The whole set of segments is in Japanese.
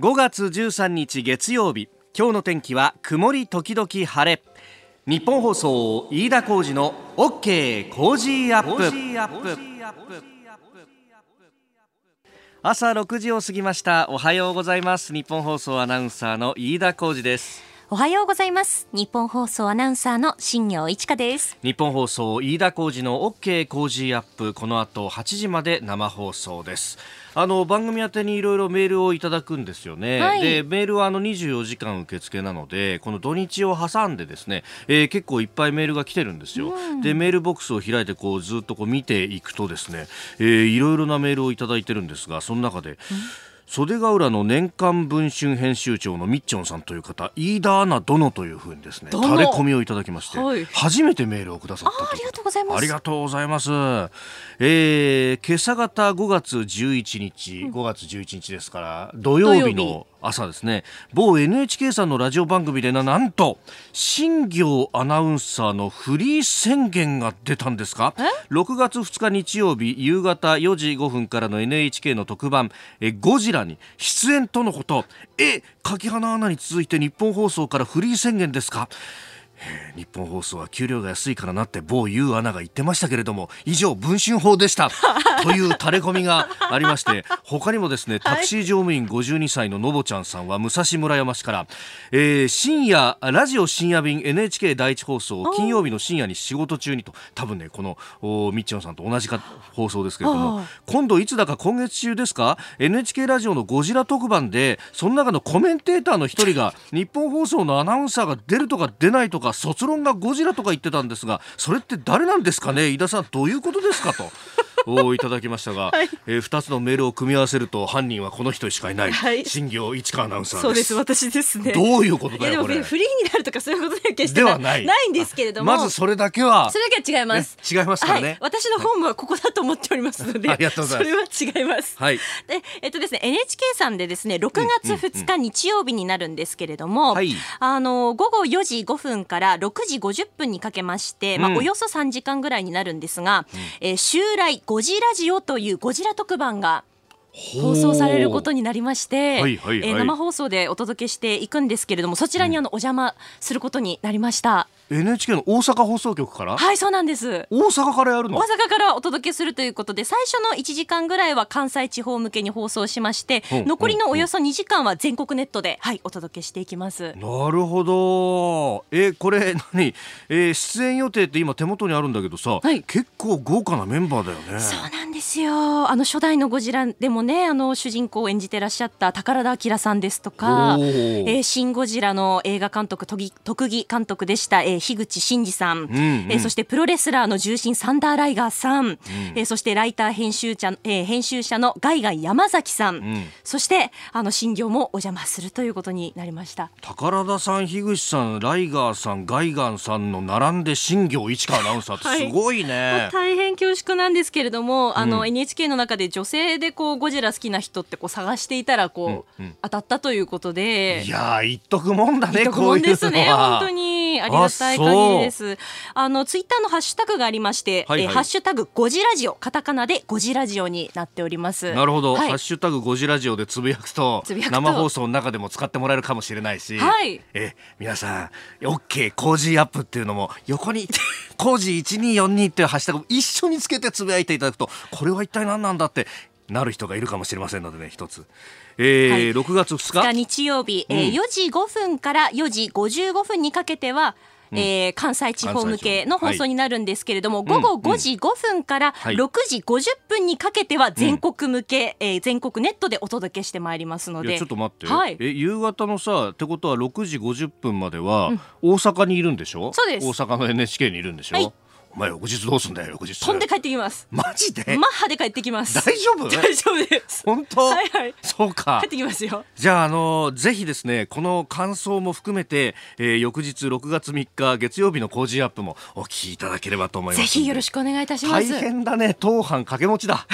5月13日月曜日。今日の天気は曇り時々晴れ。ニッポン放送飯田浩司の OK Cozy up。朝6時を過ぎました。おはようございます。ニッポン放送アナウンサーの飯田浩司です。おはようございます。ニッポン放送アナウンサーの新行市佳です。ニッポン放送飯田浩司の OK Cozy up。この後8時まで生放送です。あの番組宛てにいろいろメールをいただくんですよね、はい、でメールはあの24時間受付なのでこの土日を挟んでですね、えー、結構いっぱいメールが来てるんですよ、うん、でメールボックスを開いてこうずっとこう見ていくとですね、えー、いろいろなメールをいただいてるんですがその中で、うん袖ヶ浦の年刊文春編集長のみっちょんさんという方飯田アナ殿というふうにですねタレコミをいただきまして、はい、初めてメールをくださったありがとうございます。ありがとうございます、えー、今朝方5月11日、5月11日ですから土曜日の朝ですね。某 NHK さんのラジオ番組でななんと新業アナウンサーのフリー宣言が出たんですか？6月2日日曜日夕方4時5分からの NHK の特番えゴジラに出演とのこと。え柿花アナに続いて日本放送からフリー宣言ですか？日本放送は給料が安いからなって某 U アナが言ってましたけれども以上文春法でした。というタレコミがありまして他にもですねタクシー乗務員52歳ののぼちゃんさんは武蔵村山市から、えー、深夜ラジオ深夜便 NHK 第一放送金曜日の深夜に仕事中にと多分ねこのみっちょんさんと同じか放送ですけれども今度いつだか今月中ですか？NHK ラジオのゴジラ特番でその中のコメンテーターの一人が日本放送のアナウンサーが出るとか出ないとか卒論がゴジラとか言ってたんですがそれって誰なんですかね？井田さんどういうことですかと。をいただきましたが、はい、えー、2つのメールを組み合わせると犯人はこの人しかいない、はい、新業市川アナウンサーそうです。私ですね。どういうことだよこれ。フリーになるとかそういうことでは決してではない。ないんですけれども。まずそれだけはそれだけは違います、ね、違いますからね、はい、私の本部はここだと思っておりますのでありがとうございます。それは違います。はい。でえっとですね NHK さんでですね6月2日日曜日になるんですけれども、うんうんうん、あの午後4時5分から6時50分にかけまして、まあ、およそ3時間ぐらいになるんですが、うん、えー、襲来5時ラジオというゴジラ特番が放送されることになりまして、はいはいはい、えー、生放送でお届けしていくんですけれどもそちらにあのお邪魔することになりました。NHK の大阪放送局から？はいそうなんです。大阪からやるの？大阪からお届けするということで最初の1時間ぐらいは関西地方向けに放送しまして、うん、残りのおよそ2時間は全国ネットで、はい、お届けしていきます。なるほど。えこれ何、えー、出演予定って今手元にあるんだけどさ、はい、結構豪華なメンバーだよね。そうなんですよ。あの初代のゴジラでもねあの主人公を演じてらっしゃった宝田明さんですとか、えー、シン・ゴジラの映画監督特技監督でした、えー、樋口真嗣さん、うんうん、えー、そしてプロレスラーの重心サンダーライガーさん、うん、えー、そしてライター編集者、えー、編集者のガイガン山崎さん、うん、そしてあの新業もお邪魔するということになりました宝田さん樋口さんライガーさんガイガンさんの並んで新業市川アナウンサーってすごいね、はい、大変恐縮なんですけれどもあの、うん、NHK の中で女性でこうゴジラ好きな人ってこう探していたらこう、うんうん、当たったということで。いや言っとくもんだねこういうのは。ですね本当に。ありがたい限りですあのツイッターのハッシュタグがありまして、はいはい、えハッシュタグゴジラジオカタカナでゴジラジオになっております。なるほど、はい、ハッシュタグゴジラジオでつぶやくと生放送の中でも使ってもらえるかもしれないし、はい、え皆さん OK Cozy up っていうのも横に cozy1242っていうハッシュタグ一緒につけてつぶやいていただくとこれは一体何なんだってなる人がいるかもしれませんのでね一つ。えーはい、6月2日。日曜日、うん、えー、4時5分から4時55分にかけてはうん、えー、関西地方向けの放送になるんですけれども、はい、午後5時5分から6時50分にかけては全国向け、うん、えー、全国ネットでお届けしてまいりますので。ちょっと待って、はい、え夕方のさってことは6時50分までは大阪にいるんでしょ、うん、そうです。大阪の NHK にいるんでしょ、はいお前翌日どうすんだよ翌日。飛んで帰ってきます。マジで？マッハで帰ってきます。大丈夫？大丈夫です。本当？はいはい。そうか。帰ってきますよ。じゃああのぜひですねこの感想も含めて、えー、翌日6月3日月曜日の工事アップもお聞きいただければと思いますぜひよろしくお願いいたします。大変だね。当班掛け持ちだ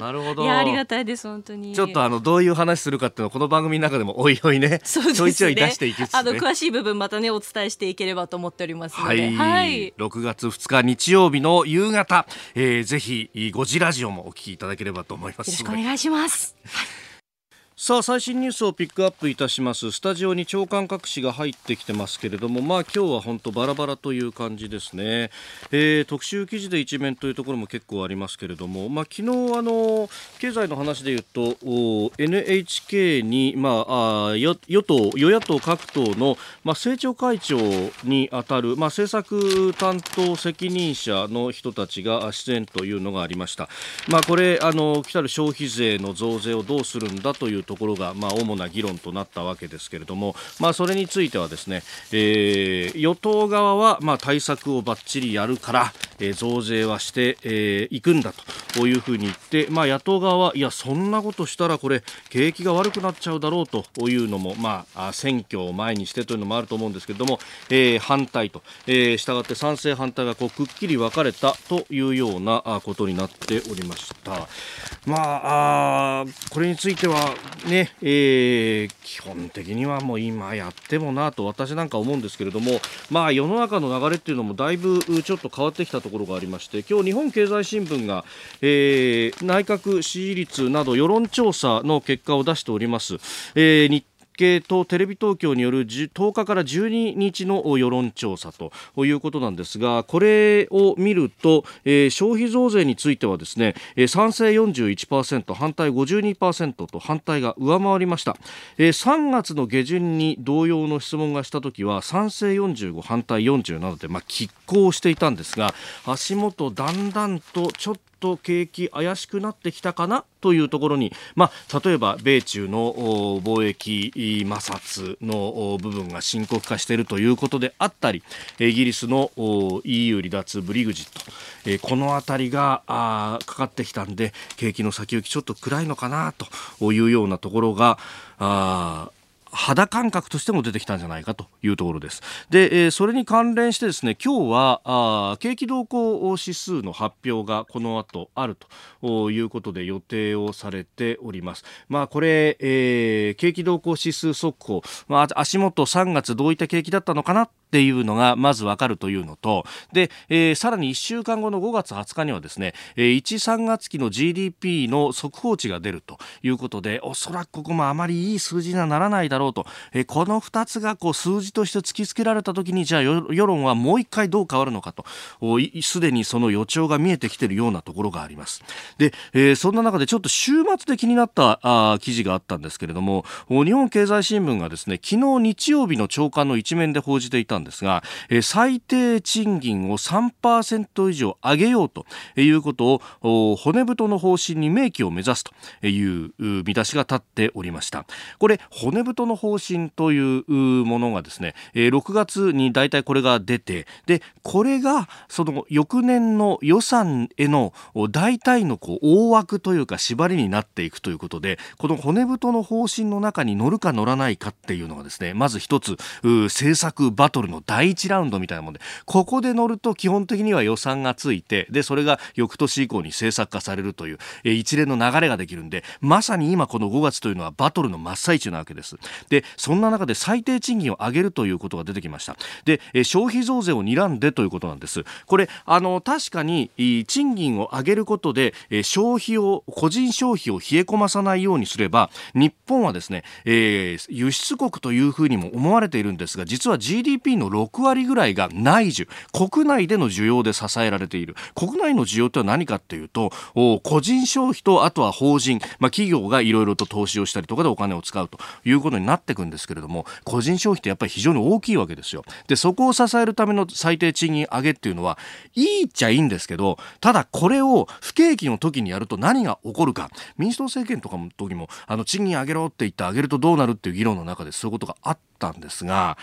なるほど。いやありがたいです本当に。ちょっとあのどういう話するかっていうのこの番組の中でもおいおいね、そうですねちょいちょい出していく、ね、あの詳しい部分またねお伝えしていければと思っておりますので。はい。はい、6月2日日曜日の夕方、えー、ぜひゴジラジオもお聞きいただければと思います。よろしくお願いします。さあ最新ニュースをピックアップいたします。スタジオに長官各紙が入ってきてますけれどもまあ今日は本当バラバラという感じですね、えー、特集記事で一面というところも結構ありますけれどもまあ昨日あの経済の話で言うと NHK にまああ与党与野党各党のまあ政調会長にあたるまあ政策担当責任者の人たちが出演というのがありました。まあこれあの来たる消費税の増税をどうするんだというところが、まあ、主な議論となったわけですけれども、まあ、それについてはですね、えー、与党側は、まあ、対策をばっちりやるから、えー、増税はしてい、えー、くんだというふうに言って、まあ、野党側はいやそんなことしたらこれ景気が悪くなっちゃうだろうというのも、まあ、選挙を前にしてというのもあると思うんですけれども、えー、反対と、えー、したがって賛成反対がこうくっきり分かれたというようなことになっておりました。まあ、あこれについてはね、えー、基本的にはもう今やってもなと私なんか思うんですけれども、まあ世の中の流れっていうのもだいぶちょっと変わってきたところがありまして、今日日本経済新聞が、えー、内閣支持率など世論調査の結果を出しております。えー、日経とテレビ東京による10日から12日の世論調査ということなんですがこれを見ると、えー、消費増税についてはですね、えー、賛成41%反対52%と反対が上回りました、えー、3月の下旬に同様の質問がした時は賛成45反対40などで、まあ、拮抗していたんですが足元だんだんとちょっと景気怪しくなってきたかなというところに、まあ、例えば米中の貿易摩擦の部分が深刻化しているということであったりイギリスの EU 離脱ブリグジット、えこの辺りがかかってきたんで景気の先行きちょっと暗いのかなというようなところがあ肌感覚としても出てきたんじゃないかというところです。で、えー、それに関連してですね、今日はあ景気動向指数の発表がこの後あるということで予定をされております。まあこれ、えー、景気動向指数速報、まあ足元3月どういった景気だったのかなっていうのがまずわかるというのと、で、えー、さらに1週間後の5月20日にはですね、えー、1、3月期の GDP の速報値が出るということで、おそらくここもあまりいい数字にはならないだろうと、えー、この2つがこう数字として突きつけられたときに、じゃあ世論はもう一回どう変わるのかと、すでにその予兆が見えてきているようなところがあります。で、えー、そんな中でちょっと週末で気になったあ記事があったんですけれども、日本経済新聞がですね、昨日日曜日の朝刊の一面で報じていたんですが、え最低賃金を3%以上上げようということを骨太の方針に明記を目指すという見出しが立っておりました。これ骨太の方針というものがですね6月に大体これが出てでこれがその翌年の予算への大体のこう大枠というか縛りになっていくということでこの骨太の方針の中に乗るか乗らないかっていうのがですねまず一つ政策バトルの第1ラウンドみたいなもんでここで乗ると基本的には予算がついてでそれが翌年以降に政策化されるという、え一連の流れができるんでまさに今この5月というのはバトルの真っ最中なわけです。でそんな中で最低賃金を上げるということが出てきました。で、え消費増税を睨んでということなんです。これあの確かに賃金を上げることで、え消費を個人消費を冷え込まさないようにすれば日本はですね、えー、輸出国というふうにも思われているんですが実は GDP の6割ぐらいが内需。国内での需要で支えられている。国内の需要とは何かっていうと個人消費とあとは法人、まあ、企業がいろいろと投資をしたりとかでお金を使うと。いうことになっていくんですけれども個人消費ってやっぱり非常に大きいわけですよ。でそこを支えるための最低賃金上げっていうのはいいっちゃいいんですけどただこれを不景気の時にやると何が起こるか。民主党政権とかの時もあの賃金上げろって言って上げるとどうなるっていう議論の中でそういうことがあったんですが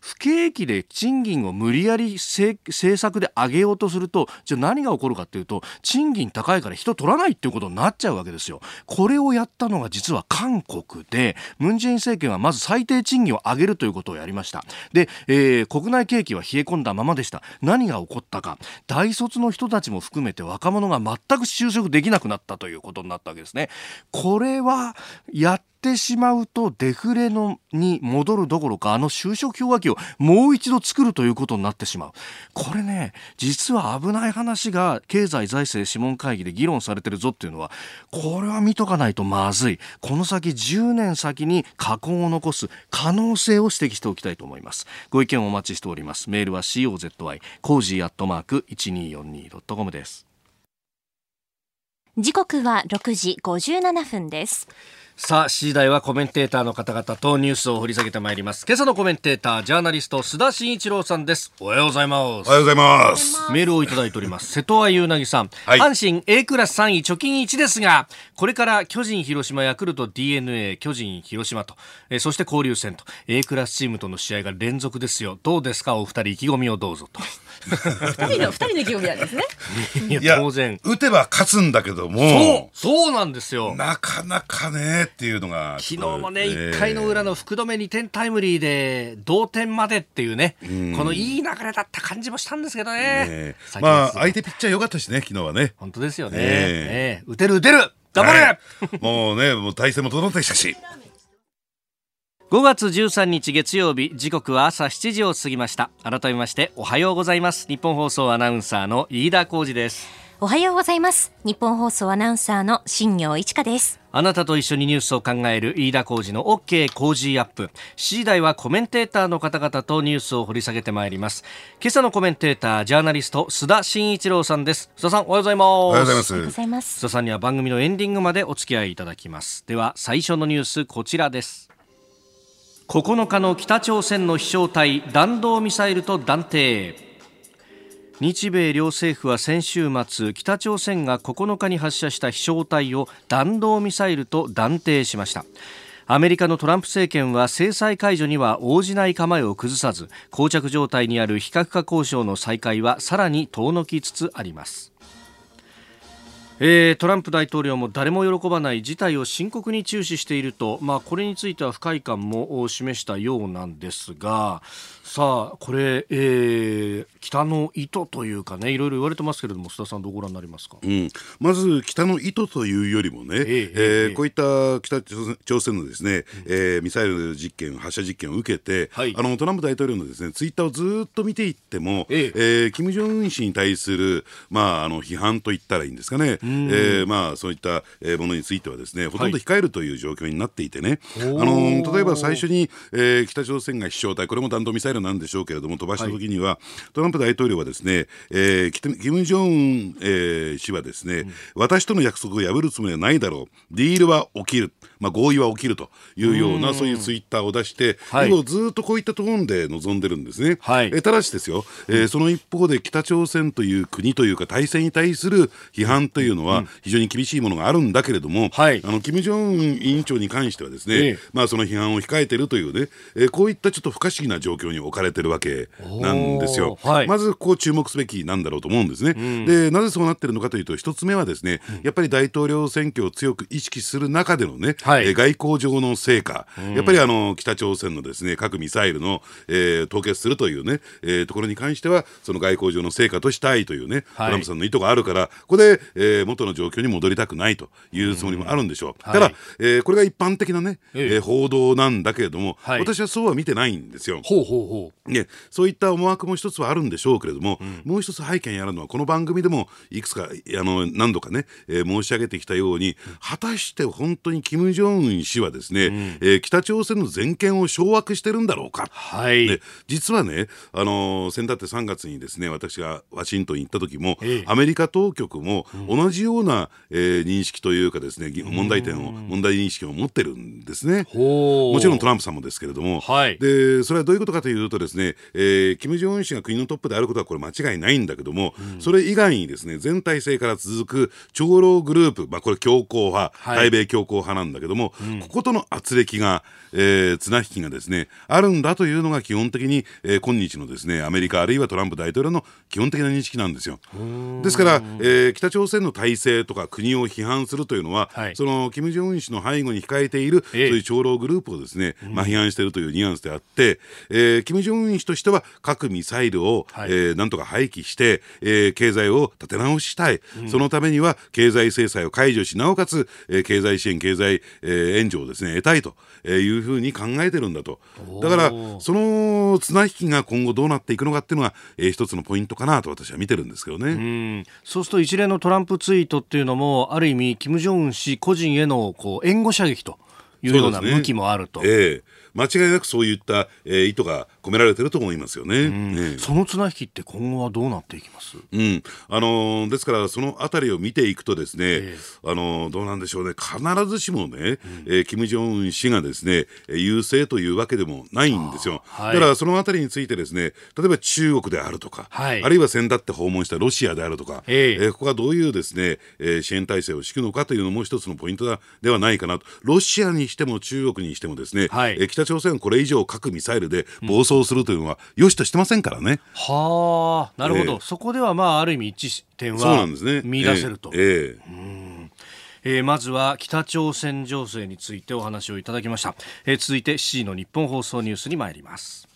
不景気で賃金を無理やり政策で上げようとするとじゃあ何が起こるかっていうと賃金高いから人取らないっていうことになっちゃうわけですよ。これをやったのが実は韓国でムン・ジェイン政権はまず最低賃金を上げるということをやりました。で、えー、国内景気は冷え込んだままでした。何が起こったか大卒の人たちも含めて若者が全く就職できなくなったということになったわけですね。これはやっってしまうとデフレのに戻るどころかあの就職氷河期をもう一度作るということになってしまう。これね実は危ない話が経済財政諮問会議で議論されてるぞっていうのはこれは見とかないとまずい。この先10年先に禍根を残す可能性を指摘しておきたいと思います。ご意見をお待ちしております。メールは COZY cozy アットマーク 1242.com です。時刻は6時57分です。さあ、7時台はコメンテーターの方々とニュースを掘り下げてまいります。今朝のコメンテーター、ジャーナリスト、須田慎一郎さんです。おはようございます。おはようございます。メールをいただいております。瀬戸愛優なぎさん、はい、阪神 A クラス3位、貯金1ですが、これから巨人、広島、ヤクルト、DNA、巨人、広島と、えそして交流戦と、A クラスチームとの試合が連続ですよ。どうですか、お二人、意気込みをどうぞと。二人の二人の意気込みなんですね。いや当然打てば勝つんだけども、そうそうなんですよ。なかなかねっていうのが昨日もね、1回の裏の福留2点タイムリーで同点までっていうね、このいい流れだった感じもしたんですけどね。ねまあ相手ピッチャー良かったしね昨日はね。本当ですよね。え。ー、打てる打てる。頑張れ、はい、もうねもう体勢も整ってきたし。5月13日月曜日時刻は朝7時を過ぎました。改めましておはようございます。日本放送アナウンサーの飯田浩二です。おはようございます。日本放送アナウンサーの新業一華ですあなたと一緒にニュースを考える飯田浩二の OK 工事アップ。7時台はコメンテーターの方々とニュースを掘り下げてまいります。今朝のコメンテータージャーナリスト須田慎一郎さんです。須田さんおはようございます。おはようございます。須田さんには番組のエンディングまでお付き合いいただきます。では最初のニュースこちらです。9日の北朝鮮の飛翔体弾道ミサイルと断定日米両政府は先週末北朝鮮が9日に発射した飛翔体を弾道ミサイルと断定しました。アメリカのトランプ政権は制裁解除には応じない構えを崩さず膠着状態にある非核化交渉の再開はさらに遠のきつつあります。えー、トランプ大統領も誰も喜ばない事態を深刻に注視していると、まあ、これについては不快感も示したようなんですがさあこれ、えー、北の意図というかねいろいろ言われてますけれども須田さんどうご覧になりますか、うん、まず北の意図というよりもね、えー、えー、こういった北朝鮮のですね、えー、ミサイル実験発射実験を受けて、はい、あのトランプ大統領のですねツイッターをずっと見ていっても、えー、えー、金正恩氏に対する、まあ、あの批判といったらいいんですかね、えーまあ、そういったものについてはですねほとんど控えるという状況になっていてね、はい、あの例えば最初に、えー、北朝鮮が飛翔体これも弾道ミサイルなんでしょうけれども飛ばした時には、はい、トランプ大統領はですね、えー、キム・ジョン、えー、氏はですね、うん、私との約束を破るつもりはないだろう。ディールは起きる。まあ、合意は起きるというようなそういうツイッターを出して、はい、ずっとこういったトーンで臨んでるんですね。はい、えただしですよ、えー、その一方で北朝鮮という国というか体制に対する批判というのは非常に厳しいものがあるんだけれども、はい、あの金正恩委員長に関してはですね、えー、まあ、その批判を控えているというね、えー、こういったちょっと不可思議な状況に置かれてるわけなんですよ。はい、まずこう注目すべきなんだろうと思うんですね。うん、でなぜそうなってるのかというと一つ目はですね、やっぱり大統領選挙を強く意識する中でのね、はい、外交上の成果、やっぱりあの北朝鮮のですね核ミサイルの、えー、凍結するというね、えー、ところに関しては、その外交上の成果としたいというね、はい、トランプさんの意図があるから、ここで、えー、元の状況に戻りたくないというつもりもあるんでしょう。ただ、はい、えー、これが一般的なね、えー、報道なんだけれども、はい、私はそうは見てないんですよ。ほうほうほう。ね、そういった思惑も一つはあるんでしょうけれども、うん、もう一つ背景にあるのは、この番組でもいくつかあの何度かね、えー、申し上げてきたように、果たして本当に金正恩氏はですね、うん、えー、北朝鮮の全権を掌握してるんだろうか、はい、で実はね、あのー、先だって3月にですね私がワシントンに行った時も、えアメリカ当局も同じような、えー、認識というかですね問題点を問題認識を持ってるんですね。もちろんトランプさんもですけれども、はい、でそれはどういうことかというとですね、えー、金正恩氏が国のトップであることはこれ間違いないんだけども、うん、それ以外にですね全体制から続く長老グループ、まあ、これ強硬派、はい、対米強硬派なんだけども、うん、こことの圧力が、えー、綱引きがですねあるんだというのが基本的に、えー、今日のですねアメリカあるいはトランプ大統領の基本的な認識なんですよ。ですから、えー、北朝鮮の体制とか国を批判するというのは、はい、その金正恩氏の背後に控えている、ええ、そういう長老グループをですね、うん、まあ、批判しているというニュアンスであって、えー、金正恩氏としては核ミサイルを、はい、えー、なんとか廃棄して、えー、経済を立て直したい、うん、そのためには経済制裁を解除しなおかつ、えー、経済支援経済、えー、援助をですね得たいというふうに考えてるんだと。だからその綱引きが今後どうなっていくのかっていうのが、えー、一つのポイントかなと私は見てるんですけどね。そうすると一連のトランプツイートっていうのもある意味金正恩氏個人へのこう援護射撃というような向きもあると。ねえ。ー間違いなくそういった、えー、意図が込められてると思いますよね。ねその綱引きって今後はどうなっていきます、うん。あのー、ですからそのあたりを見ていくとですね、えー、あのー、どうなんでしょうね。必ずしもね、うん、えー、金正恩氏がですね優勢というわけでもないんですよ。はい、だからそのあたりについてですね例えば中国であるとか、はい、あるいは先だって訪問したロシアであるとか、えー、えー、ここがどういうですね、えー、支援体制を敷くのかというのも一つのポイントではないかなと。ロシアにしても中国にしてもですね、はい、えー、北朝鮮これ以上核ミサイルで暴走するというのは、よしとしてませんからね。はあなるほど、えー、そこではまあある意味一致点は見出せると。えー、えーえー、まずは北朝鮮情勢についてお話をいただきました、えー、続いて7時の日本放送ニュースに参ります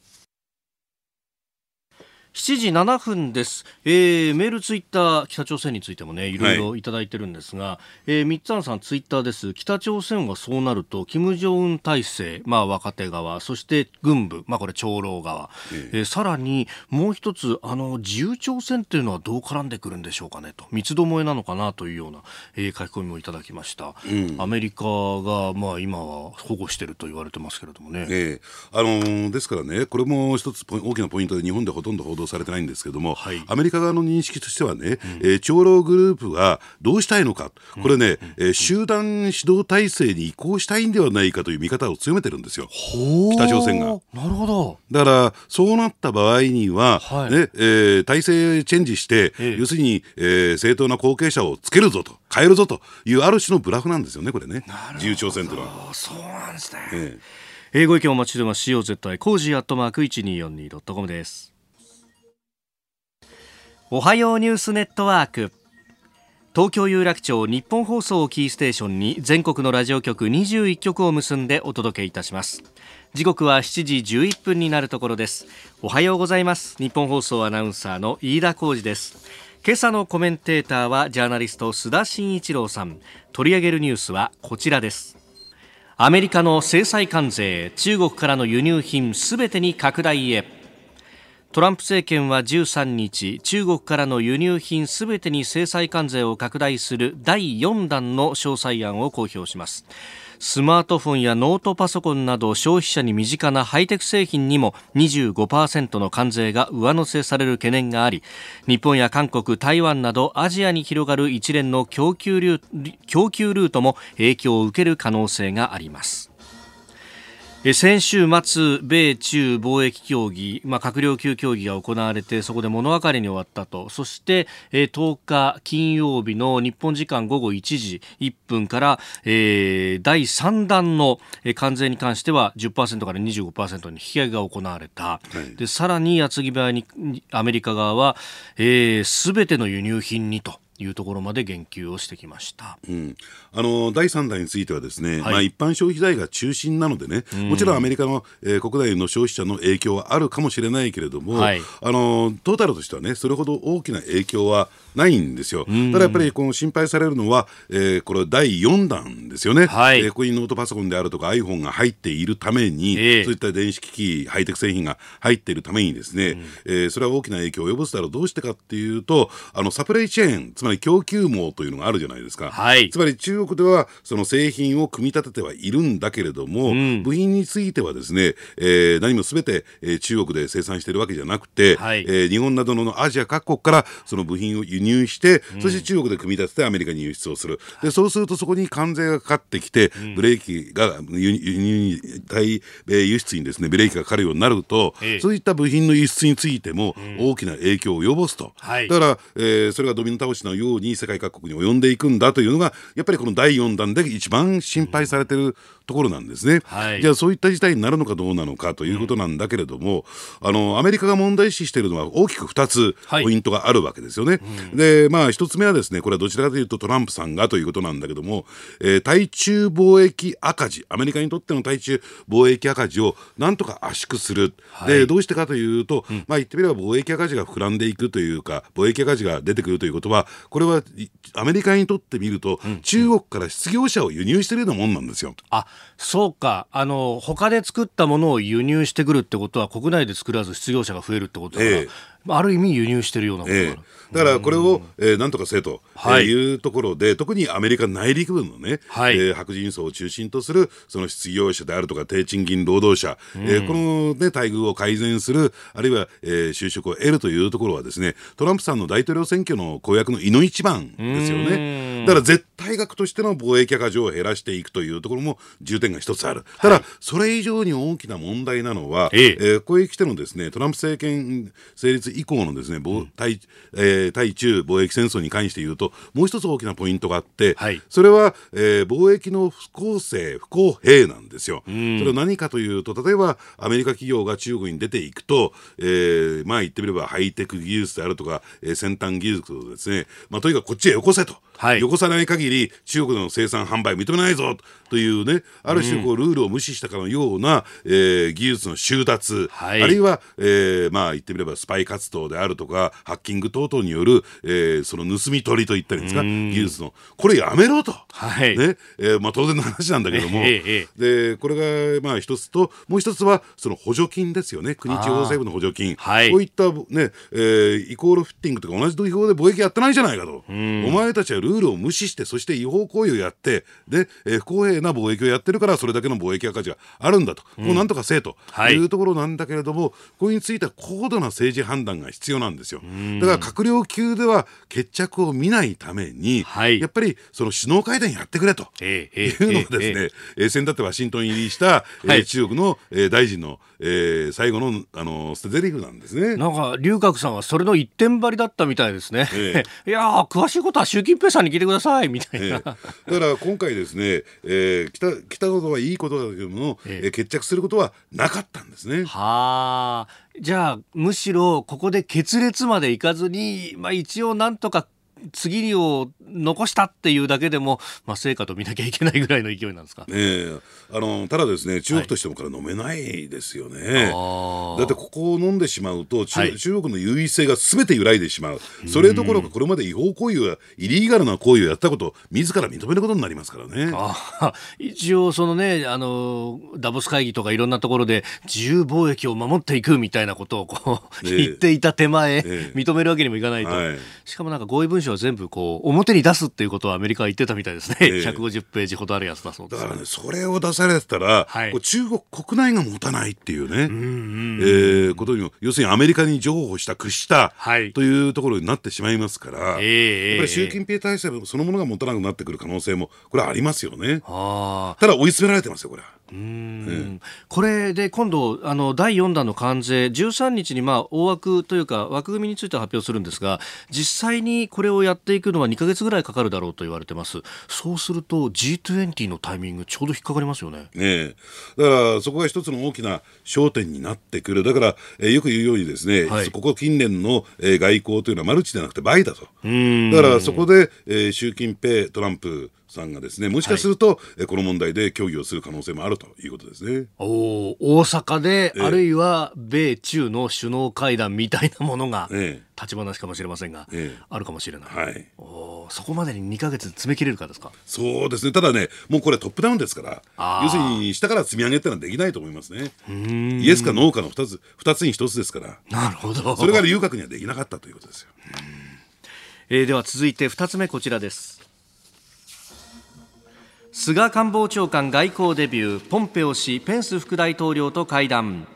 7時7分です、えー、メール、ツイッター北朝鮮についてもねい。ろいろいただいてるんですが、はい、えー、三つさんツイッターです。北朝鮮はそうなると金正恩体制、まあ、若手側そして軍部、まあ、これ長老側、えー、さらにもう一つあの自由朝鮮というのはどう絡んでくるんでしょうかねと。三つどもえなのかなというような、えー、書き込みもいただきました、うん、アメリカが、まあ、今は保護していると言われてますけれどもね、えーあのー、ですからねこれも一つ大きなポイントで日本でほとんど報道動されてないんですけども、はい、アメリカ側の認識としてはね、うん、えー、長老グループはどうしたいのか、これね、うん、えー、集団指導体制に移行したいんではないかという見方を強めてるんですよ、北朝鮮が。なるほど。だからそうなった場合には、はい、ねえー、体制チェンジして、ええ、要するに、えー、正当な後継者をつけるぞと変えるぞというある種のブラフなんですよねこれね。自由朝鮮というのは。そうなんですね、ええ、ご意見お待ちしてます。 COZY cozy アットマーク 1242.com ですおはようニュースネットワーク。東京有楽町ニッポン放送キーステーションに全国のラジオ局21局を結んでお届けいたします。時刻は7時11分になるところです。おはようございます。日本放送アナウンサーの飯田浩二です。今朝のコメンテーターはジャーナリスト須田慎一郎さん。取り上げるニュースはこちらです。アメリカの制裁関税中国からの輸入品すべてに拡大へ。トランプ政権は13日中国からの輸入品すべてに制裁関税を拡大する第4弾の詳細案を公表します。スマートフォンやノートパソコンなど消費者に身近なハイテク製品にも25%の関税が上乗せされる懸念があり日本や韓国、台湾などアジアに広がる一連の供給ルートも影響を受ける可能性があります。先週末、米中貿易協議、まあ、閣僚級協議が行われてそこで物分かりに終わったと。そして10日金曜日の日本時間午後1時1分から、えー、第3弾の関税に関しては10%から25%に引き上げが行われた、はい、でさらに矢継ぎ早にアメリカ側はすべ、えー、ての輸入品にというところまで言及をしてきました、うん、あの第3弾についてはですね、はい、まあ、一般消費財が中心なのでね、うん、もちろんアメリカの、えー、国内の消費者の影響はあるかもしれないけれども、はい、あのトータルとしてはねそれほど大きな影響はないんですよ。ただやっぱりこの心配されるのは、えー、これ第4弾ですよね、はい、えー、ここにノートパソコンであるとか iPhone が入っているために、えー、そういった電子機器ハイテク製品が入っているためにですね、うん、えー、それは大きな影響を及ぼすだろう。どうしてかっていうとあのサプライチェーンつまり供給網というのがあるじゃないですか、はい、つまり中国ではその製品を組み立ててはいるんだけれども、うん、部品についてはですね、えー、何もすべて、えー、中国で生産しているわけじゃなくて、はい、えー、日本などのアジア各国からその部品を輸入して、そして中国で組み立ててアメリカに輸出をする。でそうするとそこに関税がかかってきて、ブレーキが輸入対輸出にですねブレーキがかかるようになると、そういった部品の輸出についても大きな影響を及ぼすと、はい、だから、えー、それがドミノ倒しのように世界各国に及んでいくんだというのがやっぱりこの第4弾で一番心配されているところなんですね。はい、じゃあそういった事態になるのかどうなのかということなんだけれども、うん、あのアメリカが問題視しているのは大きく2つポイントがあるわけですよね。はいうん、でまあ1つ目はですねこれはどちらかというとトランプさんがということなんだけども、えー、対中貿易赤字。アメリカにとっての対中貿易赤字をなんとか圧縮する、はい、でどうしてかというと、うん、まあ言ってみれば貿易赤字が膨らんでいくというか貿易赤字が出てくるということはこれはアメリカにとってみると、中国から失業者を輸入しているようなもんなんですよ。あそうか。あの他で作ったものを輸入してくるってことは国内で作らず失業者が増えるってことだから、えある意味輸入してるようなものがある、えだからこれを、えー、なんとかせと、はい、いうところで特にアメリカ内陸部のね、はい、えー、白人層を中心とするその失業者であるとか低賃金労働者、うん、えー、この、ね、待遇を改善するあるいは、えー、就職を得るというところはですねトランプさんの大統領選挙の公約のいの一番ですよね。だから絶対額としての貿易赤字を減らしていくというところも重点が一つある。ただ、はい、それ以上に大きな問題なのは、ええ。えー、ここへ来てのですねトランプ政権成立以降のですね、対えー、対中貿易戦争に関して言うと、もう一つ大きなポイントがあって、はい、それは、えー、貿易の不公正、不公平なんですよ。それは何かというと、例えばアメリカ企業が中国に出ていくと、えー、まあ言ってみればハイテク技術であるとか、えー、先端技術をですね、まあとにかくこっちへよこせと。はい、よこさない限り中国の生産販売認めないぞというねある種こうルールを無視したかのような、えー、技術の収奪、はい、あるいは、えー、まあ言ってみればスパイ活動であるとかハッキング等々による、えー、その盗み取りといったりですか技術のこれやめろと、はい。ね。えーまあ、当然の話なんだけども、えー、でこれがまあ一つともう一つはその補助金ですよね。国地方政府の補助金、はい、こういったね、えー、イコールフィッティングとか同じ土俵で貿易やってないじゃないかと。お前たちはルールを無視してそして違法行為をやってで、えー、不公平な貿易をやってるからそれだけの貿易赤字があるんだと、うん、もうなんとかせえと。い。うところなんだけれども、はい、これについては高度な政治判断が必要なんですよ。だから閣僚級では決着を見ないために、はい、やっぱりその首脳会談やってくれと。いうのをですね、えー、先だってワシントン入りした、はい、えー、中国の、えー、大臣の、えー、最後のあの捨て台詞なんですね。なんか龍角さんはそれの一点張りだったみたいですね。え ー、いや詳しいことは習近平さんに聞いてくださいみたいな、えー、だから今回ですね、えー、来た来たことはいいことだけども、えー、決着することはなかったんですね。はあ。じゃあむしろここで決裂までいかずに、まあ、一応なんとか次を残したっていうだけでも、まあ、成果と見なきゃいけないぐらいの勢いなんですか、ね、あのただですね中国としてもから飲めないですよね、はい、だってここを飲んでしまうと中はい、中国の優位性がすべて揺らいでしまう。それどころかこれまで違法行為やイリーガルな行為をやったことを自ら認めることになりますからね。一応そのねあのダボス会議とかいろんなところで自由貿易を守っていくみたいなことをこう、言っていた手前、認めるわけにもいかないと、はい、しかもなんか合意文書は全部こう表に出すっていうことはアメリカは言ってたみたいですね、えー、150ページほどあるやつだそうです、だからねそれを出されたら、はい、中国国内が持たないっていうね、うえー、ことにも要するにアメリカに譲歩した屈した、はい、というところになってしまいますから、えー、やっぱり習近平体制そのものが持たなくなってくる可能性もこれはありますよね。ただ追い詰められてますよこれは。うん、これで今度あの第4弾の関税13日にまあ大枠というか枠組みについて発表するんですが実際にこれをやっていくのは2か月ぐらいかかるだろうと言われてます。そうすると G20 のタイミングちょうど引っかかりますよね。ねだからそこが一つの大きな焦点になってくる。だから、えー、よく言うようにですね、はい、ここ近年の、えー、外交というのはマルチではなくて倍だと。だからそこで、えー、習近平トランプさんがですねもしかすると、はい、この問題で協議をする可能性もあるということですね。お大阪で、えー、あるいは米中の首脳会談みたいなものが、えー、立ち話かもしれませんが、えー、あるかもしれない、はい、おそこまでに2か月詰め切れるかですか？そうですね。ただねもうこれトップダウンですから要するに下から積み上げってのはできないと思いますね。イエスかノーかの2つ ,2 つに1つですから。なるほど。それが遊郭にはできなかったということですよ、えー、では続いて2つ目こちらです菅官房長官外交デビューポンペオ氏ペンス副大統領と会談。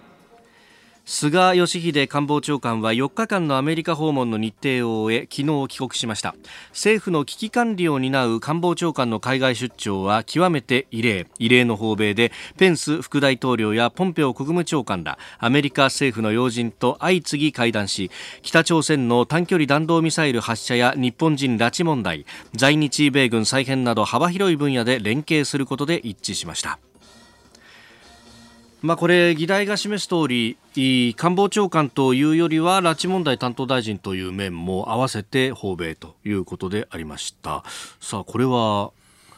菅義偉官房長官は4日間のアメリカ訪問の日程を終え昨日帰国しました。政府の危機管理を担う官房長官の海外出張は極めて異例。異例の訪米でペンス副大統領やポンペオ国務長官らアメリカ政府の要人と相次ぎ会談し北朝鮮の短距離弾道ミサイル発射や日本人拉致問題在日米軍再編など幅広い分野で連携することで一致しました。まあ、これ、議題が示す通り、官房長官というよりは、拉致問題担当大臣という面も合わせて訪米ということでありました。さあ、これは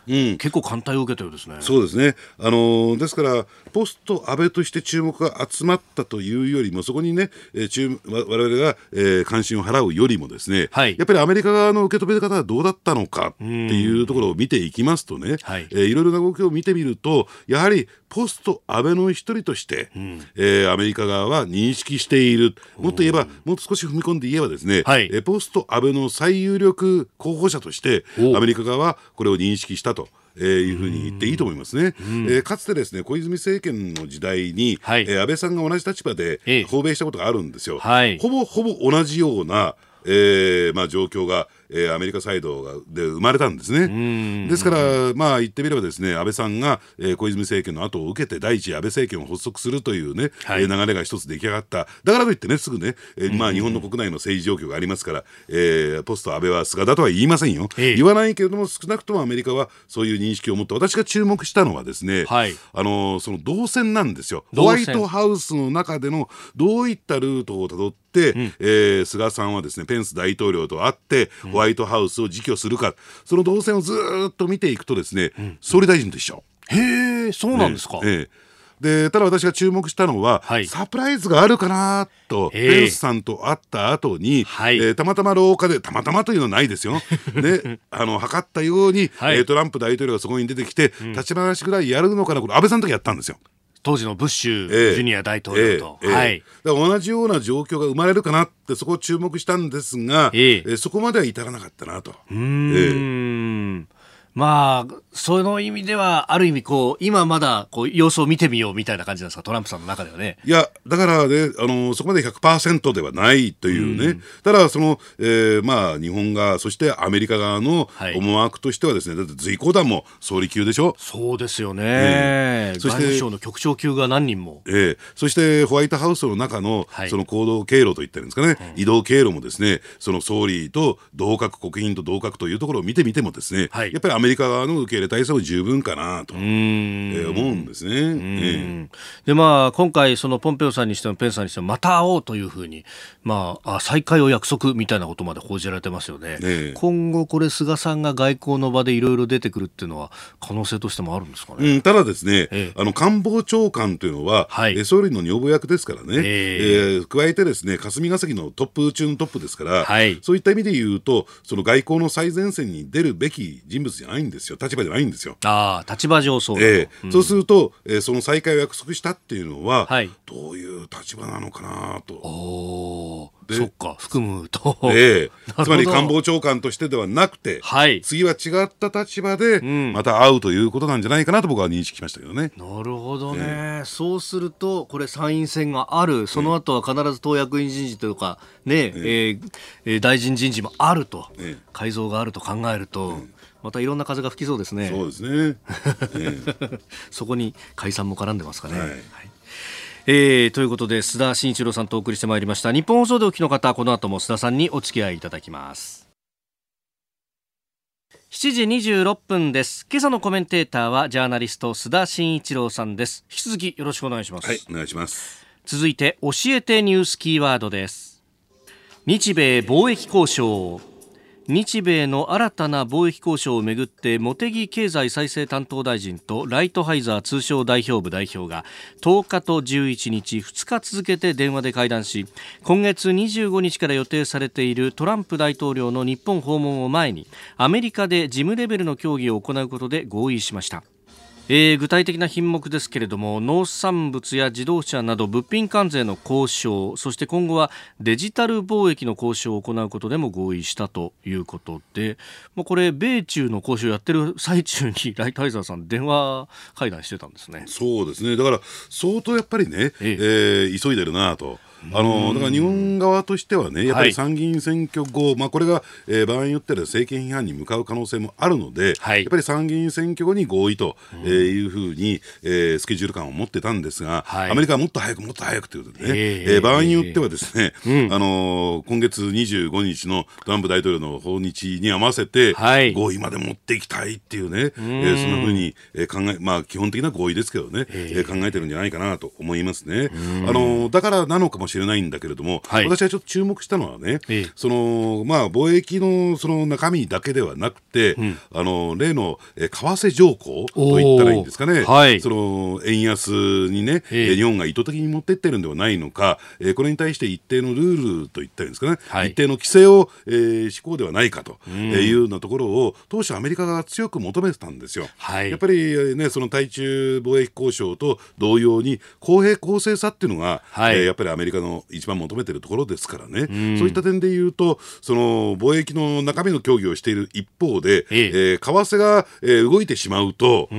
うん、結構艦隊を受けたようですね。そうですね。あのですからポスト安倍として注目が集まったというよりもそこにね、えー、注我々が、えー、関心を払うよりもですね、はい、やっぱりアメリカ側の受け止め方はどうだったのかっていうところを見ていきますとね、はいえー、いろいろな動きを見てみるとやはりポスト安倍の一人として、うん、えー、アメリカ側は認識している。もっと言えばもっと少し踏み込んで言えばですね、はい、えー、ポスト安倍の最有力候補者としてアメリカ側はこれを認識したと。えー、いうふうに言っていいと思いますね。えー、かつてですね小泉政権の時代に、はい、えー、安倍さんが同じ立場で訪米したことがあるんですよ。はい、ほぼほぼ同じようなえーまあ、状況がえー、アメリカサイドがで生まれたんですね。ですから、まあ、言ってみればですね安倍さんが、えー、小泉政権の後を受けて第一安倍政権を発足するというね、はい、流れが一つ出来上がった。だからといってねすぐね、えーまあ、日本の国内の政治状況がありますから、えー、ポスト安倍は菅だとは言いませんよ、えー、言わないけれども少なくともアメリカはそういう認識を持って私が注目したのはですね、はい、あのその動線なんですよ。ホワイトハウスの中でのどういったルートをたどって、うん、えー、菅さんはですねペンス大統領と会ってホワイトハウスを自供するか。その動線をずっと見ていくとですね、うん、総理大臣と一緒。へえそうなんですか。ねでただ私が注目したのは、はい、サプライズがあるかなとペンスさんと会った後に、はい、えー、たまたま廊下でたまたまというのはないですよ、ね、あの測ったように、はい、えー、トランプ大統領がそこに出てきて、うん、立ち話ぐらいやるのかなこれ安倍さんの時やったんですよ。当時のブッシュジュニア大統領と、はい、同じような状況が生まれるかなってそこを注目したんですが、ええ。そこまでは至らなかったなと。うん、え。まあ、その意味では、ある意味、こう、今まだ、こう、様子を見てみようみたいな感じなんですか、トランプさんの中ではね。いや、だからね、あの、そこまで100%ではないというね、うん、ただ、その、えー、まあ、日本側、そしてアメリカ側の思惑としてはですね、はい、だって随行団も総理級でしょ？そうですよね。えー、そして、外務省の局長級が何人も。えー、そして、ホワイトハウスの中の、はい、その行動経路といったんですかね、うん、移動経路もですね、その総理と同格、国賓と同格というところを見てみてもですね、はい、やっぱりアメリカ側の受け入れ体制も十分かなと、えー、思うんですね。えー、でまあ今回そのポンペオさんにしてもペンさんにしてもまた会おうというふうにまあ再会を約束みたいなことまで報じられてますよね。ね今後これ菅さんが外交の場でいろいろ出てくるっていうのは可能性としてもあるんですかね？うん、ただですね、えー、あの官房長官というのは、はい、総理の女房役ですからね、えー、えー、加えてですね霞が関のトップ中のトップですから、はい、そういった意味で言うとその外交の最前線に出るべき人物じゃないんですよ。立場じゃないんですよ。ああ、立場上そう、えー、うん、そうすると、えー、その再会を約束したっていうのは、はい、どういう立場なのかなと。おそっか含むと、えー、つまり官房長官としてではなくて、はい、次は違った立場でまた会うということなんじゃないかなと僕は認識しましたけどね。なるほどね、えー、そうするとこれ参院選がある。その後は必ず党役員人事とかね、えー、えー、大臣人事もあると、改造があると考えると。またいろんな風が吹きそうですね。そうですね。そこに解散も絡んでますかね。はい、はい。えー、ということで須田慎一郎さんとお送りしてまいりました。日本放送でお聞きの方この後も須田さんにお付き合いいただきます。7時26分です。今朝のコメンテーターはジャーナリスト須田慎一郎さんです。引き続きよろしくお願いします。はいお願いします。続いて教えてニュースキーワードです。日米貿易交渉日米の新たな貿易交渉をめぐって茂木経済再生担当大臣とライトハイザー通商代表部代表が10日と11日2日続けて電話で会談し今月25日から予定されているトランプ大統領の日本訪問を前にアメリカで事務レベルの協議を行うことで合意しました。えー、具体的な品目ですけれども農産物や自動車など物品関税の交渉そして今後はデジタル貿易の交渉を行うことでも合意したということで、まあ、これ米中の交渉をやってる最中に ライトハイザーさん電話会談してたんですね。そうですね。だから相当やっぱりね、ええ。えー、急いでるなと。あのだから日本側としてはね、やっぱり参議院選挙後、はい、まあ、これが、えー、場合によっては政権批判に向かう可能性もあるので、はい、やっぱり参議院選挙後に合意と、えー、いうふうに、えー、スケジュール感を持ってたんですが、はい、アメリカはもっと早く、もっと早くということでね、えー、場合によってはですね、うん、あの今月25日のトランプ大統領の訪日に合わせて、合意まで持っていきたいっていうね、えー、そんなふうに、えー、考え、まあ、基本的な合意ですけどね、えー、考えてるんじゃないかなと思いますね。あのだからなのかもしれないんだけれども、はい、私はちょっと注目したのはね、ええ、そのまあ、貿易のその中身だけではなくて、うん、あの例のえ為替条項と言ったらいいんですかね、はい、その円安にね、え、日本が意図的に持ってってるんではないのか、えこれに対して一定のルールと言ったらいいんですかね、はい、一定の規制を、えー、施行ではないかというようなところを、当初、アメリカが強く求めてたんですよ。はい、やっぱり、ね、その対中貿易交渉と同様に公平公正さっていうのが、はい、えー、やっぱりアメリカの一番求めてるところですからね、そういった点で言うと、その貿易の中身の協議をしている一方で、ええ。ー、為替が、えー、動いてしまうと、うえ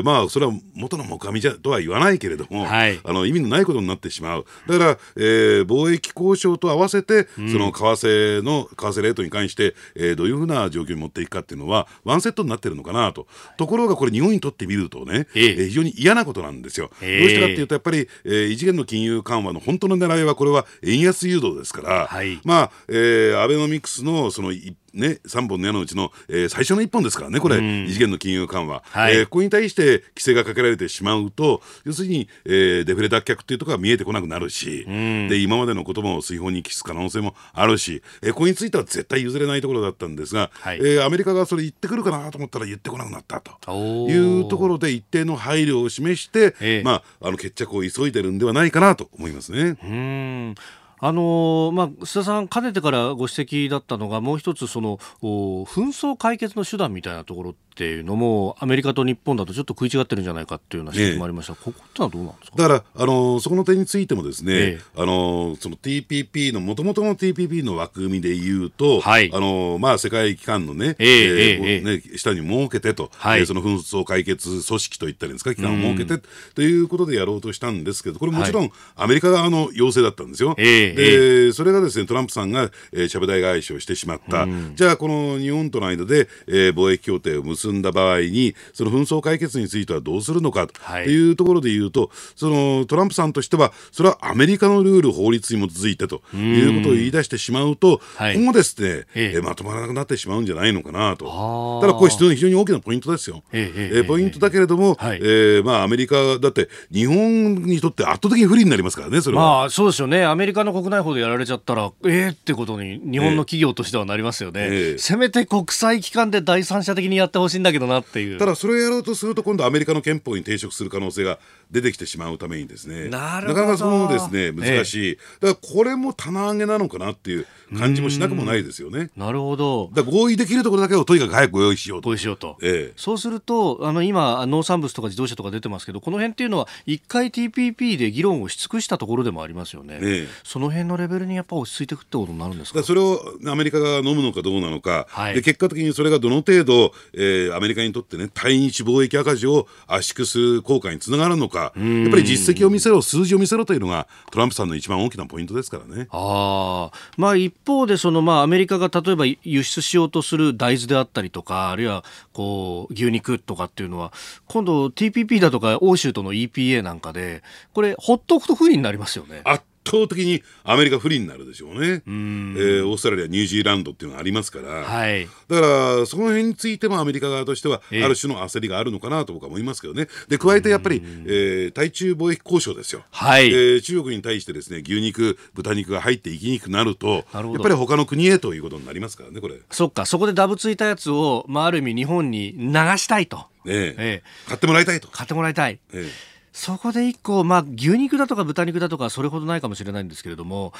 ー、まあ、それは元の木阿弥じゃとは言わないけれども、はい、あの意味のないことになってしまう。だから、えー、貿易交渉と合わせて、その為替の為替レートに関して、えー、どういうふうな状況に持っていくかっていうのは、ワンセットになってるのかなと。ところが、これ、日本にとってみるとね、えー、非常に嫌なことなんですよ。どうしてかっていうと、やっぱり、えー、異次元の金融緩和の本当の狙いは、これは円安誘導ですから、はい、まあ、えー、アベノミクスのその一ね、3本の矢のうちの、えー、最初の1本ですからね、これ、異次元の金融緩和、はい、えー、ここに対して規制がかけられてしまうと、要するに、えー、デフレ脱却っていうところが見えてこなくなるし、で今までのことも水泡に帰す可能性もあるし、えー、ここについては絶対譲れないところだったんですが、はい、えー、アメリカがそれ言ってくるかなと思ったら言ってこなくなったと。いうところで、一定の配慮を示して、えー、まあ、あの決着を急いでるんではないかなと思いますね。うんあのまあ、須田さん、かねてからご指摘だったのが、もう一つその、紛争解決の手段みたいなところっていうのも、アメリカと日本だとちょっと食い違ってるんじゃないかっていうような指摘もありました、ここってのはどうなんですか？だから、あのそこの点についても、ですね、ええ、あのその TPP の、もともとの TPP の枠組みでいうと、はい、あのまあ、世界機関のね、えええね、下に設けてと、はい、その紛争解決組織といったらいいんですか、機関を設けてということでやろうとしたんですけど、これもちろんアメリカ側の要請だったんですよ。えでそれがですねトランプさんが、えー、ちゃぶ台返しをしてしまった、うん、じゃあ、この日本との間で、えー、貿易協定を結んだ場合に、その紛争解決についてはどうするのかというところでいうと、はい、そのトランプさんとしては、それはアメリカのルール、法律に基づいてということを言い出してしまうと、はい、今後ですね、えー、まとまらなくなってしまうんじゃないのかなと。ただ、これ、非常に大きなポイントですよ。えー、ポイントだけれども、はい、えー、まあ、アメリカだって、日本にとって圧倒的に不利になりますからね、それは。まあ、そうですよね、アメリカの国内法でやられちゃったら、ええー、ってことに日本の企業としてはなりますよね、えー、せめて国際機関で第三者的にやってほしいんだけどなっていうただそれをやろうとすると今度アメリカの憲法に抵触する可能性が出てきてしまうためにですねなかなかそのですね難しい、えー、だからこれも棚上げなのかなっていう感じもしなくもないですよね。なるほど。だ合意できるところだけをとにかく早くご用意しようと。しようと。ええ、そうするとあの今農産物とか自動車とか出てますけどこの辺っていうのは一回 TPP で議論をし尽くしたところでもありますよね。ええ、その辺のレベルにやっぱ落ち着いていくってことになるんですか？それをアメリカが飲むのかどうなのか、はい、で結果的にそれがどの程度、えー、アメリカにとってね対日貿易赤字を圧縮する効果につながるのか、やっぱり実績を見せろ数字を見せろというのがトランプさんの一番大きなポイントですからね。あまあ一方でそのまあアメリカが例えば輸出しようとする大豆であったりとかあるいはこう牛肉とかっていうのは今度 TPP だとか欧州との EPA なんかでこれほっとくと不利になりますよね。倒的にアメリカ不利になるでしょうね、えー、オーストラリア、ニュージーランドっていうのがありますから、はい、だからその辺についてもアメリカ側としては、ある種の焦りがあるのかなと僕は思いますけどね、で加えてやっぱり、えー、対中貿易交渉ですよ、はい。えー、中国に対してですね牛肉、豚肉が入っていきにくくなると、やっぱり他の国へということになりますからね、これ。そっか、そこでダブついたやつを、まあ、ある意味、日本に流したいと。ええ。買ってもらいたいと。買ってもらいたい。ええそこで1個、まあ、牛肉だとか豚肉だとかそれほどないかもしれないんですけれども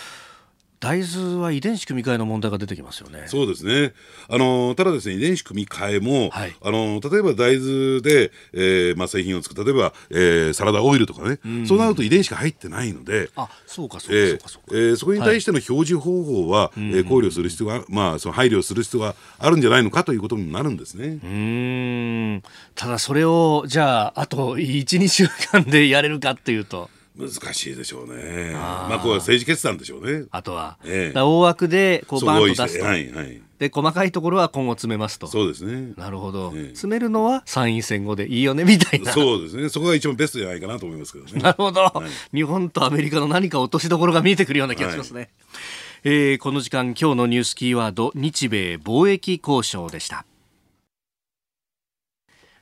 大豆は遺伝子組み換えの問題が出てきますよね。そうですね。あのただですね遺伝子組み換えも、はい、あの例えば大豆で、えー、まあ製品を作る例えば、えー、サラダオイルとかね、うそうなると遺伝子が入ってないので、あそうかそうかそうかそうか、えー、そこに対しての表示方法は、はい、えー、考慮する必要がまあその配慮する必要があるんじゃないのかということになるんですね。うんただそれをじゃああと12週間でやれるかっていうと。難しいでしょうね。あまあ、これは政治決断でしょうね。あとは、ええ、大枠でこうバンと出すと。はいはい。で細かいところは今後詰めますと。そうですね。なるほど、ええ、詰めるのは参院選後でいいよねみたいな。そうですね。そこが一番ベストじゃないかなと思いますけどね。なるほど、はい、日本とアメリカの何か落としどころが見えてくるような気がしますね、はい、えー、この時間今日のニュースキーワード日米貿易交渉でした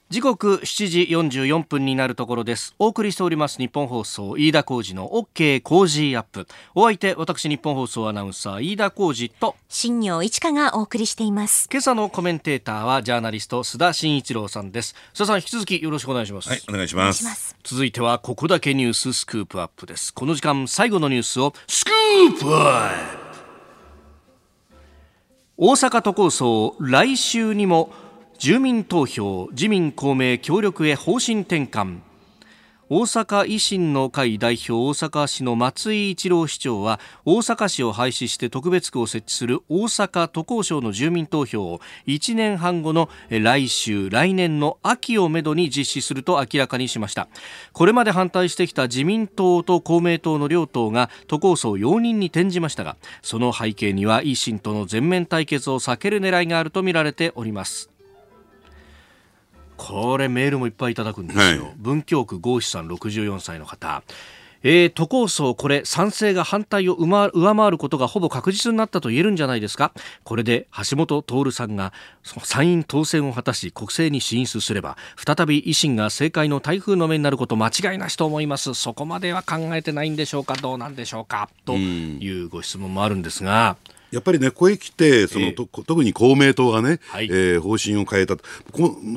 時刻7時44分になるところです。お送りしております日本放送飯田浩二の OK 工事アップ。お相手私日本放送アナウンサー飯田浩二と新業一華がお送りしています。今朝のコメンテーターはジャーナリスト須田慎一郎さんです。須田さん引き続きよろしくお願いします。はいお願いします。続いてはここだけニューススクープアップです。この時間最後のニュースをスクープアップ。大阪都構想来週にも住民投票自民公明協力へ方針転換。大阪維新の会代表大阪市の松井一郎市長は大阪市を廃止して特別区を設置する大阪都構想の住民投票を1年半後の来週来年の秋をめどに実施すると明らかにしました。これまで反対してきた自民党と公明党の両党が都構想容認に転じましたがその背景には維新との全面対決を避ける狙いがあるとみられております。これメールもいっぱいいただくんですよ、はい、文京区郷志さん64歳の方。えー、都構想これ賛成が反対を上回ることがほぼ確実になったと言えるんじゃないですか。これで橋本徹さんが参院当選を果たし国政に進出すれば再び維新が政界の台風の目になること間違いなしと思います。そこまでは考えてないんでしょうか。どうなんでしょうか。というご質問もあるんですが。やっぱりね、ここへ来て、その、えー、特に公明党がね、はい、えー、方針を変えた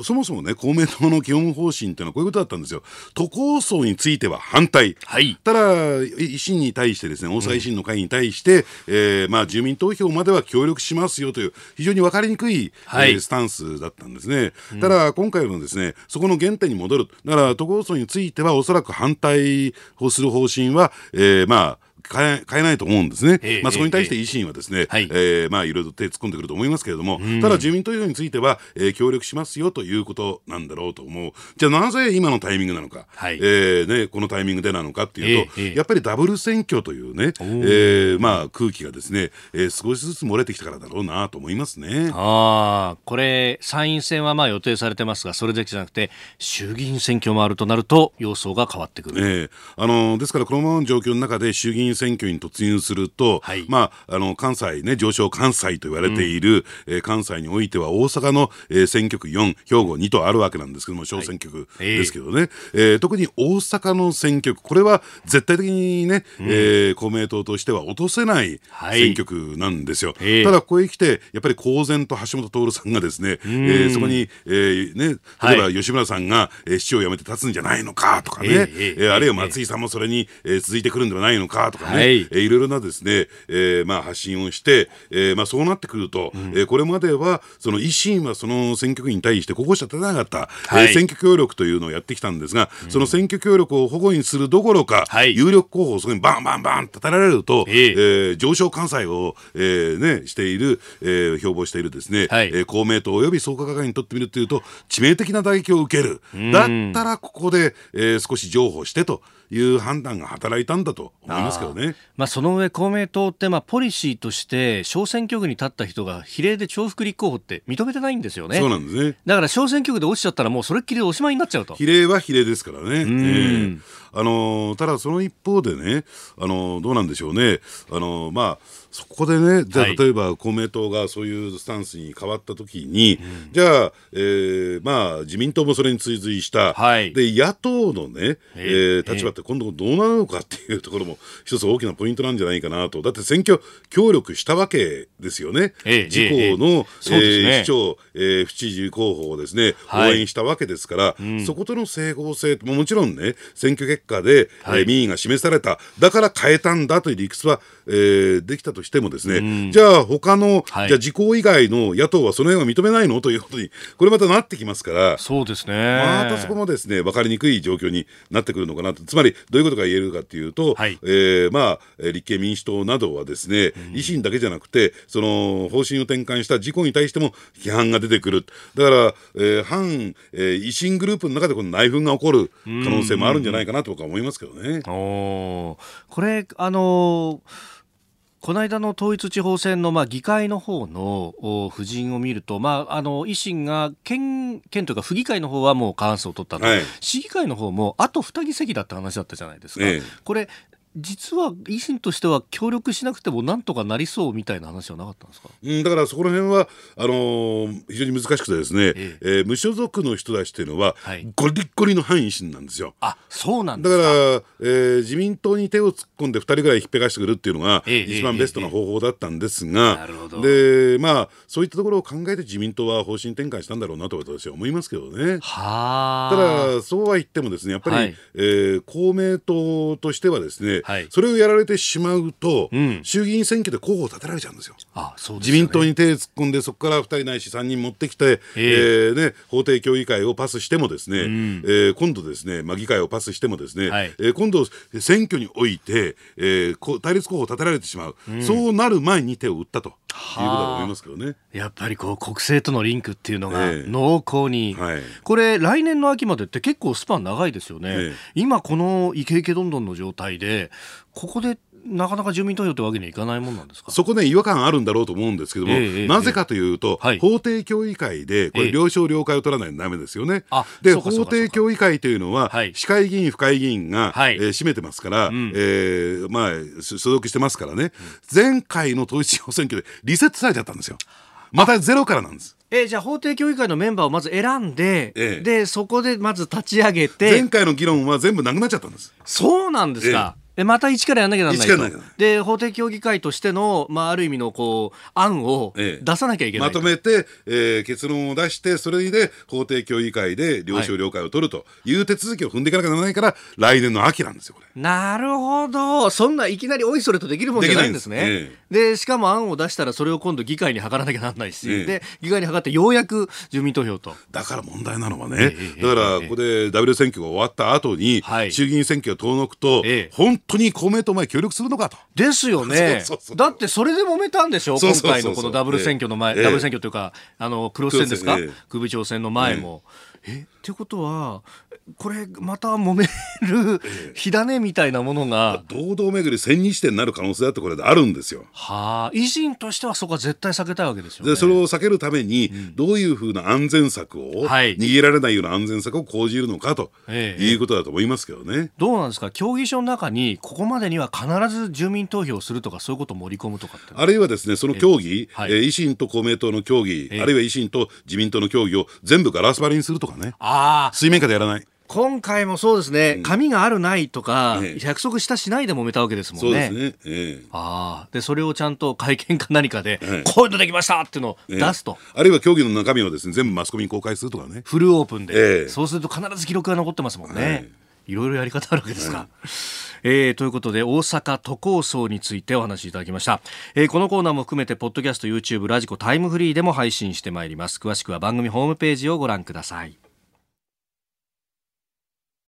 そもそもね、公明党の基本方針っていうのはこういうことだったんですよ。都構想については反対。はい、ただ、維新に対してですね、大阪維新の会に対して、うん、えー、まあ、住民投票までは協力しますよという、非常に分かりにくい、はい、えー、スタンスだったんですね。ただ、今回のですね、そこの原点に戻る。だから、都構想については、おそらく反対をする方針は、えー、まあ、変え変えないと思うんですね、えー、まあ、そこに対して維新はですね、えー、えー、まあ、いろいろ手突っ込んでくると思いますけれども、ただ自民党については、えー、協力しますよということなんだろうと思う、じゃあなぜ今のタイミングなのか、はい、えー、ね、このタイミングでなのかっていうと、えー、やっぱりダブル選挙というね、えーまあ、空気がですね、えー、少しずつ漏れてきたからだろうなと思いますね。あこれ、参院選はまあ予定されてますが、それだけじゃなくて、衆議院選挙もあるとなると、様相が変わってくる。えー、あのですから、このままの状況の中で衆議院選挙に突入すると、はい、まあ、あの関西ね、上昇関西と言われている、うん、えー、関西においては大阪の、えー、選挙区4、兵庫2とあるわけなんですけども、小選挙区ですけどね、はい、えー、特に大阪の選挙区、これは絶対的にね、うん、えー、公明党としては落とせない選挙区なんですよ。はい、ただ、ここへ来て、やっぱり公然と橋本徹さんがですね、えー、そこに、えーね、例えば吉村さんが、えー、市長を辞めて立つんじゃないのかとかね、えー、えー、あるいは松井さんもそれに、えー、続いてくるんではないのかとかね、はい、えー、いろいろなですね、えー、まあ発信をして、えー、まあそうなってくると、うん、えー、これまではその維新はその選挙区に対してここしか立たなかった、はい、えー、選挙協力というのをやってきたんですが、うん、その選挙協力を保護にするどころか、はい、有力候補をそこにバンバンバン立てられると、えー、えー、上昇関西を、えーね、している、えー、標榜しているですね、はい、えー、公明党および創価学会にとってみるというと致命的な打撃を受ける、だったらここで、えー、少し譲歩してと。いう判断が働いたんだと思いますけどね。まあ、その上、公明党って、まあ、ポリシーとして小選挙区に立った人が比例で重複立候補って認めてないんですよね。そうなんですねだから小選挙区で落ちちゃったらもうそれっきりおしまいになっちゃうと。比例は比例ですからね。えー、あのただその一方でね、あのどうなんでしょうね。あのまあそこでね、じゃあ、例えば公明党がそういうスタンスに変わったときに、じゃあ、えー、まあ、自民党もそれに追随した、はい、で野党のね、えー、立場って今度どうなるのかっていうところも、一つ大きなポイントなんじゃないかなと、だって選挙協力したわけですよね、自公の、えー、ね、市長、えー、府知事候補をですね、応援したわけですから、うん、そことの整合性ももちろんね、選挙結果で、はい、えー、民意が示された、だから変えたんだという理屈は、えー、できたとしてもですね、うん、じゃあ他の、はい、じゃあ自公以外の野党はその辺は認めないのということにこれまたなってきますからそうですね。またそこもですね分かりにくい状況になってくるのかなと。つまりどういうことが言えるかというと、はい、えー、ー、まあ立憲民主党などはですね、うん、維新だけじゃなくてその方針を転換した事故に対しても批判が出てくる。だから、えー、反、えー、維新グループの中でこの内紛が起こる可能性もあるんじゃないかなと僕は思いますけどね。おこれあのーこの間の統一地方選のまあ議会の方の布陣を見ると、まあ、あの維新が県県というか府議会の方はもう過半数を取ったと、はい、市議会の方もあと2議席だった話だったじゃないですか、ええ、これ実は維新としては協力しなくてもなんとかなりそうみたいな話はなかったんですか、うん、だからそこら辺はあのー、非常に難しくてですね、ええ。えー、無所属の人たちというのは、はい、ゴリッゴリの反維新なんですよ。あそうなんだから、えー、自民党に手を突っ込んで2人ぐらい引っぺがしてくるっていうのが、一番ベストな方法だったんですが、でまあそういったところを考えて自民党は方針転換したんだろうなと私は思いますけどね。はただそうは言ってもですねやっぱり、はい、えー、公明党としてはですね、はい、それをやられてしまうと、うん、衆議院選挙で候補を立てられちゃうんですよ。あそう、ね、自民党に手を突っ込んでそこから2人ないし3人持ってきて、えー、えー、ね、法定協議会をパスしてもですね、うん、えー、今度ですね、まあ、議会をパスしてもですね、はい、えー、今度選挙において、えー、対立候補を立てられてしまう、うん、そうなる前に手を打ったと。いうことだと思いますけどね。やっぱりこう国政とのリンクっていうのが濃厚に、えーはい、これ来年の秋までって結構スパン長いですよね。えー、今このイケイケどんどんの状態でここでなかなか住民投票ってわけにはいかないもんなんですか？そこね、違和感あるんだろうと思うんですけども、えー、なぜかというと、えー、法定協議会で、これ、了承、了解を取らないとだめですよね。で、法定協議会というのは、はい、市会議員、府会議員が、はい、えー、占めてますから、うん、えー、まあ、所属してますからね、うん、前回の統一地方選挙でリセットされちゃったんですよ。またゼロからなんです。えー、じゃあ法定協議会のメンバーをまず選んで、ええ、でそこでまず立ち上げて。前回の議論は全部なくなっちゃったんです。そうなんですか、えでまた一からやらなきゃならないと。で法定協議会としての、まあ、ある意味のこう案を出さなきゃいけない、ええ、まとめて、えー、結論を出してそれで法定協議会で了承了解を取るとい。う手続きを踏んでいかなきゃならないから、来年の秋なんですよこれ。なるほど。そんないきなりおいそれとできるもんじゃないんですね。で、え、しかも案を出したらそれを今度議会に諮らなきゃならないし、で議会に諮ってようやく住民投票と。だから問題なのはね、だからここでダブル選挙が終わった後に、はい、衆議院選挙が遠のくと、本当に公明党前協力するのかと。ですよね。だってそれで揉めたんでしょ今回のこのダブル選挙の前、えー、ダブル選挙というか、あの、クロス戦ですか、えー、首長選の前も。えー、ってことは、これまた揉める火種みたいなものが堂々巡り千日手になる可能性だってこれであるんですよ。はあ維新としてはそこは絶対避けたいわけですよ、ね、でそれを避けるためにどういうふうな安全策を、はい、逃げられないような安全策を講じるのかと、いうことだと思いますけどね。どうなんですか？協議書の中にここまでには必ず住民投票するとかそういうことを盛り込むとかあるいはですねその協議、えーはい、維新と公明党の協議、あるいは維新と自民党の協議を全部ガラス張りにするとかね。あ水面下でやらない。今回もそうですね、紙があるないとか、約束したしないで揉めたわけですもんね。そうですね。ええ、ああ、でそれをちゃんと会見か何かで、こういうのできましたっていうのを出すと、あるいは競技の中身をですね全部マスコミに公開するとかね。フルオープンで、そうすると必ず記録が残ってますもんね。い。ろいろやり方あるわけですか。えー、ということで大阪都構想についてお話しいただきました、えー、このコーナーも含めてポッドキャスト YouTube ラジコタイムフリーでも配信してまいります。詳しくは番組ホームページをご覧ください。